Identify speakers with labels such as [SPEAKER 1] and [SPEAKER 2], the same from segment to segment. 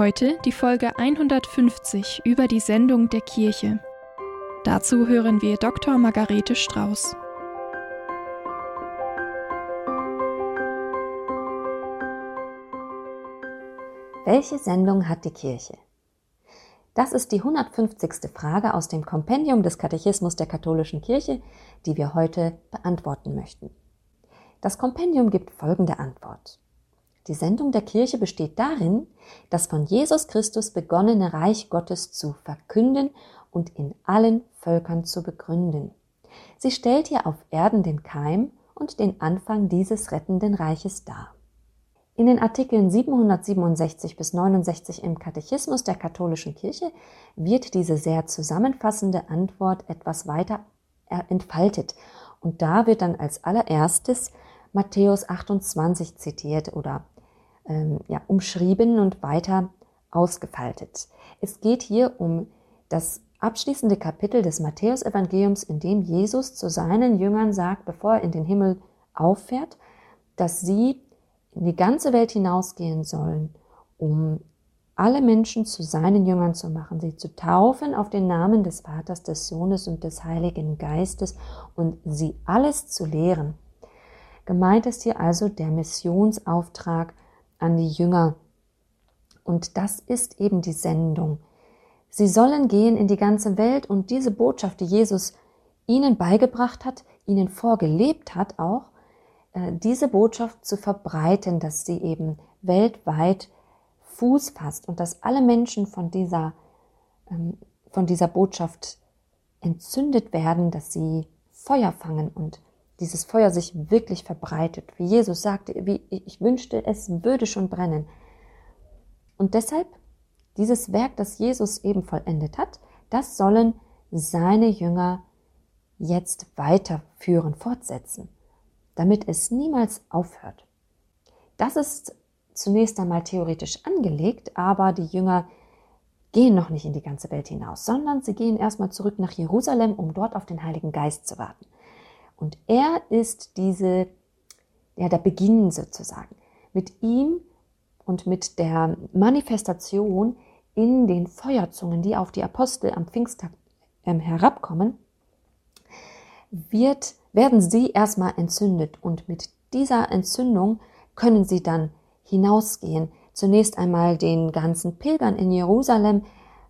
[SPEAKER 1] Heute die Folge 150 über die Sendung der Kirche. Dazu hören wir Dr. Margarete Strauß.
[SPEAKER 2] Welche Sendung hat die Kirche? Das ist die 150. Frage aus dem Kompendium des Katechismus der katholischen Kirche, die wir heute beantworten möchten. Das Kompendium gibt folgende Antwort. Die Sendung der Kirche besteht darin, das von Jesus Christus begonnene Reich Gottes zu verkünden und in allen Völkern zu begründen. Sie stellt hier auf Erden den Keim und den Anfang dieses rettenden Reiches dar. In den Artikeln 767 bis 69 im Katechismus der katholischen Kirche wird diese sehr zusammenfassende Antwort etwas weiter entfaltet. Und da wird dann als allererstes Matthäus 28 zitiert oder ähm, ja, umschrieben und weiter ausgefaltet. Es geht hier um das abschließende Kapitel des Matthäusevangeliums, in dem Jesus zu seinen Jüngern sagt, bevor er in den Himmel auffährt, dass sie in die ganze Welt hinausgehen sollen, um alle Menschen zu seinen Jüngern zu machen, sie zu taufen auf den Namen des Vaters, des Sohnes und des Heiligen Geistes und sie alles zu lehren. Gemeint ist hier also der Missionsauftrag an die Jünger. Und das ist eben die Sendung. Sie sollen gehen in die ganze Welt und diese Botschaft, die Jesus ihnen beigebracht hat, ihnen vorgelebt hat auch, äh, diese Botschaft zu verbreiten, dass sie eben weltweit Fuß fasst und dass alle Menschen von dieser, ähm, von dieser Botschaft entzündet werden, dass sie Feuer fangen und dieses Feuer sich wirklich verbreitet. Wie Jesus sagte, wie ich wünschte, es würde schon brennen. Und deshalb, dieses Werk, das Jesus eben vollendet hat, das sollen seine Jünger jetzt weiterführen, fortsetzen, damit es niemals aufhört. Das ist zunächst einmal theoretisch angelegt, aber die Jünger gehen noch nicht in die ganze Welt hinaus, sondern sie gehen erstmal zurück nach Jerusalem, um dort auf den Heiligen Geist zu warten. Und er ist diese, ja, der Beginn sozusagen. Mit ihm und mit der Manifestation in den Feuerzungen, die auf die Apostel am Pfingsttag ähm, herabkommen, wird, werden sie erstmal entzündet und mit dieser Entzündung können sie dann hinausgehen. Zunächst einmal den ganzen Pilgern in Jerusalem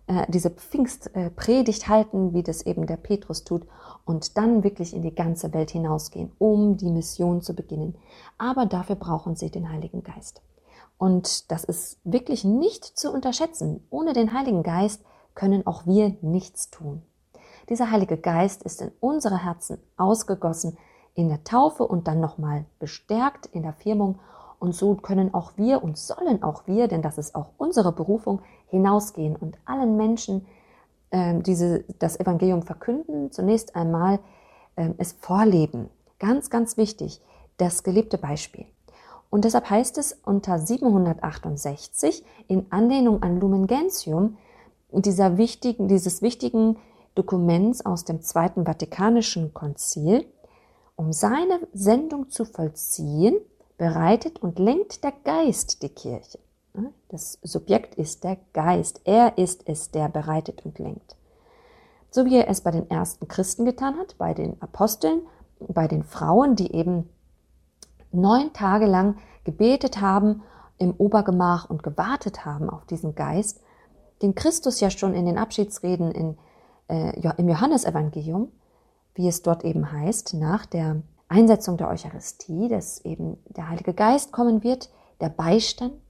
[SPEAKER 2] äh, diese Pfingstpredigt halten, wie das eben der Petrus tut, und dann wirklich in die ganze Welt hinausgehen, um die Mission zu beginnen. Aber dafür brauchen sie den Heiligen Geist. Und das ist wirklich nicht zu unterschätzen. Ohne den Heiligen Geist können auch wir nichts tun. Dieser Heilige Geist ist in unsere Herzen ausgegossen, in der Taufe und dann nochmal bestärkt in der Firmung. Und so können auch wir und sollen auch wir, denn das ist auch unsere Berufung, hinausgehen und allen Menschen ähm, diese, das Evangelium verkünden, zunächst einmal ähm, es vorleben. Ganz, ganz wichtig, das gelebte Beispiel. Und deshalb heißt es unter 768 in Anlehnung an Lumen Gentium, dieser wichtigen, dieses wichtigen Dokuments aus dem Zweiten Vatikanischen Konzil, um seine Sendung zu vollziehen, bereitet und lenkt der Geist die Kirche. Das Subjekt ist der Geist. Er ist es, der bereitet und lenkt. So wie er es bei den ersten Christen getan hat, bei den Aposteln, bei den Frauen, die eben neun Tage lang gebetet haben im Obergemach und gewartet haben auf diesen Geist, den Christus ja schon in den Abschiedsreden in, äh, im Johannesevangelium, wie es dort eben heißt, nach der Einsetzung der Eucharistie, dass eben der Heilige Geist kommen wird, der Beistand,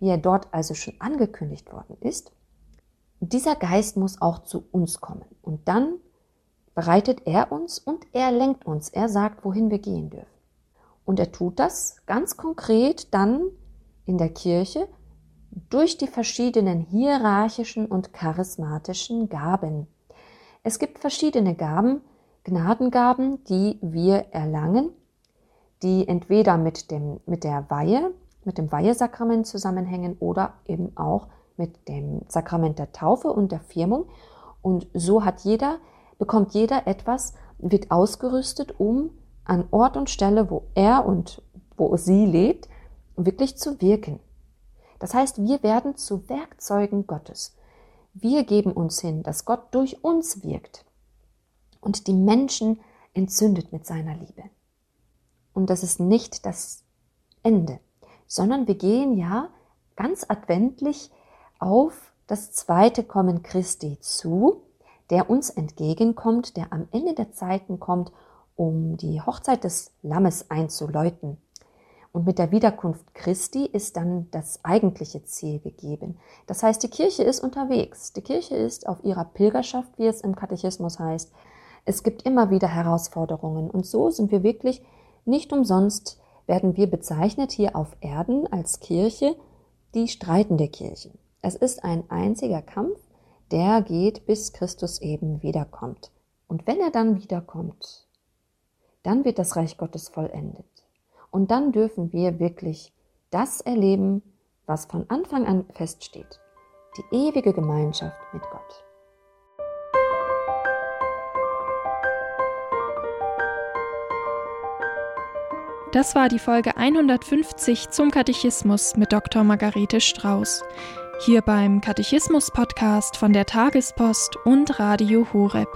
[SPEAKER 2] wie er dort also schon angekündigt worden ist. Dieser Geist muss auch zu uns kommen. Und dann bereitet er uns und er lenkt uns. Er sagt, wohin wir gehen dürfen. Und er tut das ganz konkret dann in der Kirche, durch die verschiedenen hierarchischen und charismatischen Gaben. Es gibt verschiedene Gaben, Gnadengaben, die wir erlangen, die entweder mit, dem, mit der Weihe, mit dem Weihesakrament zusammenhängen oder eben auch mit dem Sakrament der Taufe und der Firmung. Und so hat jeder, bekommt jeder etwas, wird ausgerüstet, um an Ort und Stelle, wo er und wo sie lebt, wirklich zu wirken. Das heißt, wir werden zu Werkzeugen Gottes. Wir geben uns hin, dass Gott durch uns wirkt und die Menschen entzündet mit seiner Liebe. Und das ist nicht das Ende, sondern wir gehen ja ganz adventlich auf das zweite Kommen Christi zu, der uns entgegenkommt, der am Ende der Zeiten kommt, um die Hochzeit des Lammes einzuläuten. Und mit der Wiederkunft Christi ist dann das eigentliche Ziel gegeben. Das heißt, die Kirche ist unterwegs. Die Kirche ist auf ihrer Pilgerschaft, wie es im Katechismus heißt. Es gibt immer wieder Herausforderungen. Und so sind wir wirklich nicht umsonst, werden wir bezeichnet hier auf Erden als Kirche, die streitende Kirche. Es ist ein einziger Kampf, der geht, bis Christus eben wiederkommt. Und wenn er dann wiederkommt, dann wird das Reich Gottes vollendet. Und dann dürfen wir wirklich das erleben, was von Anfang an feststeht. Die ewige Gemeinschaft mit Gott.
[SPEAKER 1] Das war die Folge 150 zum Katechismus mit Dr. Margarete Strauß. Hier beim Katechismus-Podcast von der Tagespost und Radio Horeb.